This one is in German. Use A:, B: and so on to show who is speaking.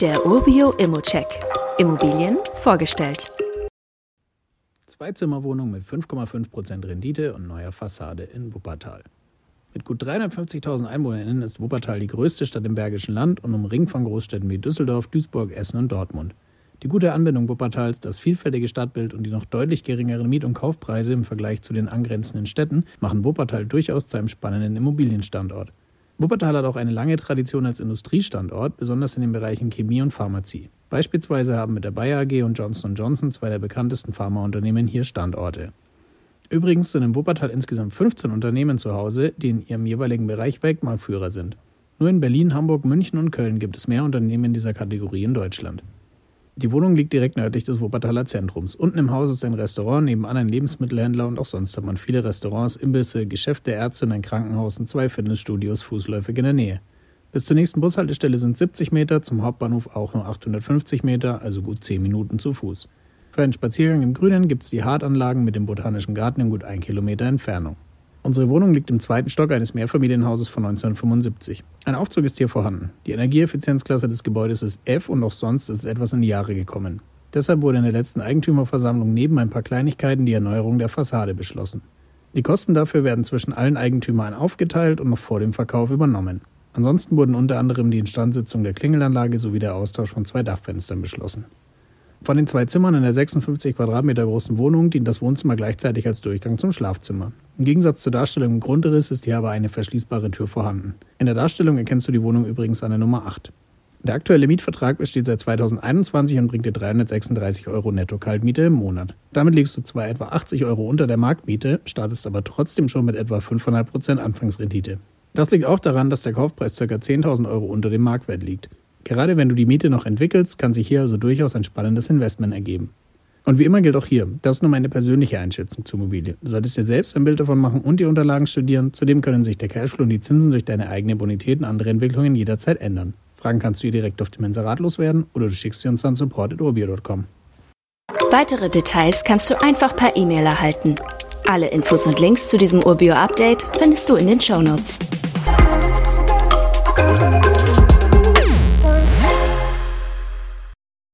A: Der Urbio Immocheck. Immobilien vorgestellt.
B: Zweizimmerwohnung mit 5,5% Rendite und neuer Fassade in Wuppertal. Mit gut 350.000 EinwohnerInnen ist Wuppertal die größte Stadt im Bergischen Land und umringt von Großstädten wie Düsseldorf, Duisburg, Essen und Dortmund. Die gute Anbindung Wuppertals, das vielfältige Stadtbild und die noch deutlich geringeren Miet- und Kaufpreise im Vergleich zu den angrenzenden Städten machen Wuppertal durchaus zu einem spannenden Immobilienstandort. Wuppertal hat auch eine lange Tradition als Industriestandort, besonders in den Bereichen Chemie und Pharmazie. Beispielsweise haben mit der Bayer AG und Johnson Johnson zwei der bekanntesten Pharmaunternehmen hier Standorte. Übrigens sind in Wuppertal insgesamt 15 Unternehmen zu Hause, die in ihrem jeweiligen Bereich Weltmarktführer sind. Nur in Berlin, Hamburg, München und Köln gibt es mehr Unternehmen dieser Kategorie in Deutschland. Die Wohnung liegt direkt nördlich des Wuppertaler Zentrums. Unten im Haus ist ein Restaurant, nebenan ein Lebensmittelhändler und auch sonst hat man viele Restaurants, Imbisse, Geschäfte, Ärzte und ein Krankenhaus und zwei Fitnessstudios fußläufig in der Nähe. Bis zur nächsten Bushaltestelle sind 70 Meter, zum Hauptbahnhof auch nur 850 Meter, also gut 10 Minuten zu Fuß. Für einen Spaziergang im Grünen gibt es die Hartanlagen mit dem Botanischen Garten in gut 1 Kilometer Entfernung. Unsere Wohnung liegt im zweiten Stock eines Mehrfamilienhauses von 1975. Ein Aufzug ist hier vorhanden. Die Energieeffizienzklasse des Gebäudes ist F und auch sonst ist etwas in die Jahre gekommen. Deshalb wurde in der letzten Eigentümerversammlung neben ein paar Kleinigkeiten die Erneuerung der Fassade beschlossen. Die Kosten dafür werden zwischen allen Eigentümern aufgeteilt und noch vor dem Verkauf übernommen. Ansonsten wurden unter anderem die Instandsetzung der Klingelanlage sowie der Austausch von zwei Dachfenstern beschlossen. Von den zwei Zimmern in der 56 Quadratmeter großen Wohnung dient das Wohnzimmer gleichzeitig als Durchgang zum Schlafzimmer. Im Gegensatz zur Darstellung im Grundriss ist hier aber eine verschließbare Tür vorhanden. In der Darstellung erkennst du die Wohnung übrigens an der Nummer 8. Der aktuelle Mietvertrag besteht seit 2021 und bringt dir 336 Euro Netto-Kaltmiete im Monat. Damit liegst du zwar etwa 80 Euro unter der Marktmiete, startest aber trotzdem schon mit etwa 5,5% Anfangsrendite. Das liegt auch daran, dass der Kaufpreis ca. 10.000 Euro unter dem Marktwert liegt. Gerade wenn du die Miete noch entwickelst, kann sich hier also durchaus ein spannendes Investment ergeben. Und wie immer gilt auch hier, das ist nur meine persönliche Einschätzung zur Immobilie. Du solltest dir selbst ein Bild davon machen und die Unterlagen studieren. Zudem können sich der Cashflow und die Zinsen durch deine eigene Bonität und andere Entwicklungen jederzeit ändern. Fragen kannst du ihr direkt auf dem Inserat loswerden oder du schickst sie uns an support.urbio.com.
A: Weitere Details kannst du einfach per E-Mail erhalten. Alle Infos und Links zu diesem Urbio-Update findest du in den Show Notes.